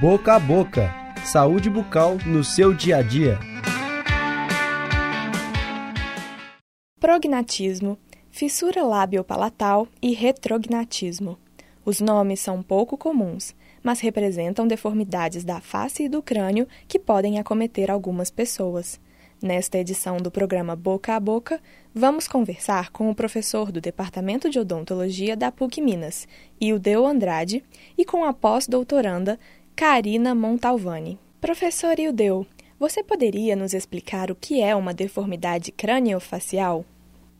Boca a Boca Saúde bucal no seu dia a dia. Prognatismo, fissura lábio-palatal e retrognatismo. Os nomes são pouco comuns, mas representam deformidades da face e do crânio que podem acometer algumas pessoas. Nesta edição do programa Boca a Boca, vamos conversar com o professor do Departamento de Odontologia da PUC Minas, Ildeu Andrade, e com a pós-doutoranda Karina Montalvani. Professor Ildeu, você poderia nos explicar o que é uma deformidade craniofacial?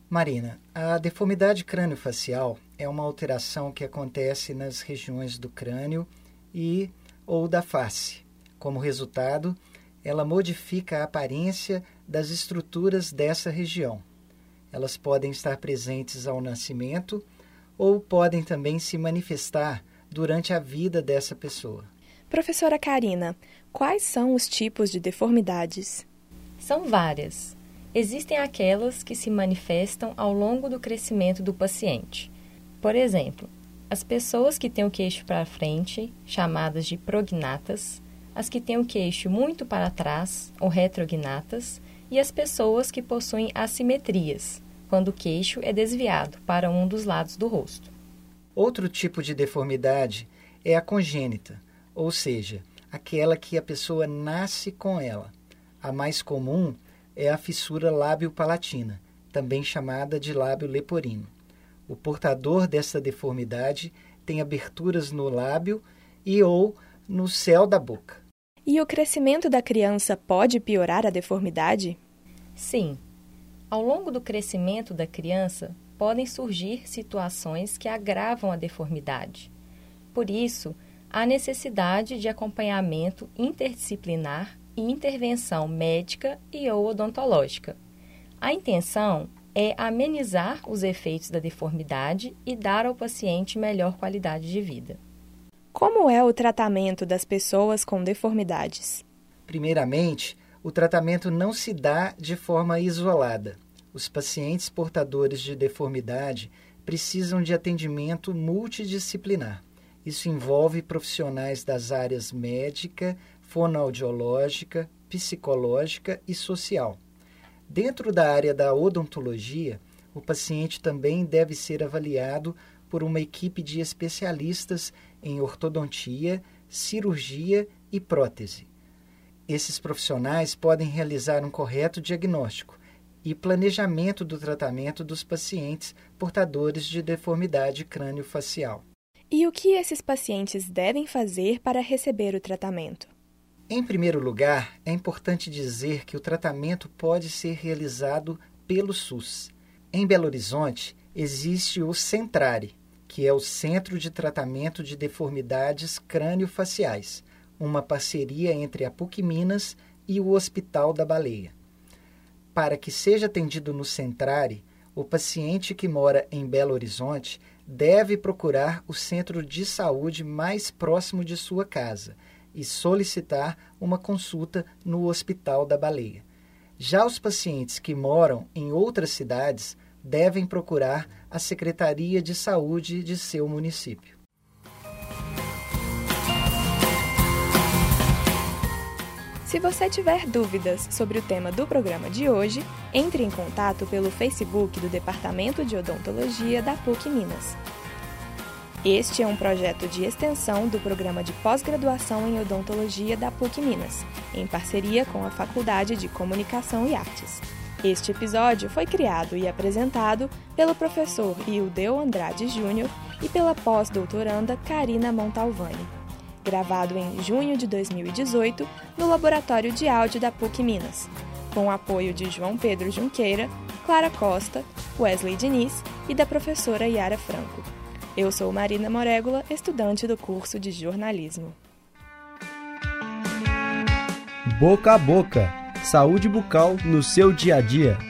Marina, a deformidade craniofacial é uma alteração que acontece nas regiões do crânio e ou da face. Como resultado, ela modifica a aparência das estruturas dessa região. Elas podem estar presentes ao nascimento ou podem também se manifestar durante a vida dessa pessoa. Professora Karina, quais são os tipos de deformidades? São várias. Existem aquelas que se manifestam ao longo do crescimento do paciente. Por exemplo, as pessoas que têm o queixo para frente, chamadas de prognatas, as que têm o queixo muito para trás, ou retrognatas, e as pessoas que possuem assimetrias, quando o queixo é desviado para um dos lados do rosto. Outro tipo de deformidade é a congênita, ou seja, aquela que a pessoa nasce com ela. A mais comum é a fissura lábio-palatina, também chamada de lábio leporino. O portador dessa deformidade tem aberturas no lábio e ou no céu da boca. E o crescimento da criança pode piorar a deformidade? Sim. Ao longo do crescimento da criança, podem surgir situações que agravam a deformidade. Por isso, há necessidade de acompanhamento interdisciplinar e intervenção médica e ou odontológica. A intenção é amenizar os efeitos da deformidade e dar ao paciente melhor qualidade de vida. Como é o tratamento das pessoas com deformidades? Primeiramente, o tratamento não se dá de forma isolada. Os pacientes portadores de deformidade precisam de atendimento multidisciplinar. Isso envolve profissionais das áreas médica, fonoaudiológica, psicológica e social. Dentro da área da odontologia, o paciente também deve ser avaliado por uma equipe de especialistas em ortodontia, cirurgia e prótese. Esses profissionais podem realizar um correto diagnóstico e planejamento do tratamento dos pacientes portadores de deformidade crânio-facial. E o que esses pacientes devem fazer para receber o tratamento? Em primeiro lugar, é importante dizer que o tratamento pode ser realizado pelo SUS. Em Belo Horizonte, existe o Centrare, que é o Centro de Tratamento de Deformidades Crânio-Faciais, uma parceria entre a PUC Minas e o Hospital da Baleia. Para que seja atendido no Centrare, o paciente que mora em Belo Horizonte deve procurar o centro de saúde mais próximo de sua casa e solicitar uma consulta no Hospital da Baleia. Já os pacientes que moram em outras cidades devem procurar a Secretaria de Saúde de seu município. Se você tiver dúvidas sobre o tema do programa de hoje, entre em contato pelo Facebook do Departamento de Odontologia da PUC Minas. Este é um projeto de extensão do programa de pós-graduação em odontologia da PUC Minas, em parceria com a Faculdade de Comunicação e Artes. Este episódio foi criado e apresentado pelo professor Ildeu Andrade Júnior e pela pós-doutoranda Karina Montalvani gravado em junho de 2018 no Laboratório de Áudio da PUC Minas, com o apoio de João Pedro Junqueira, Clara Costa, Wesley Diniz e da professora Yara Franco. Eu sou Marina Morégula, estudante do curso de jornalismo. Boca a boca. Saúde bucal no seu dia a dia.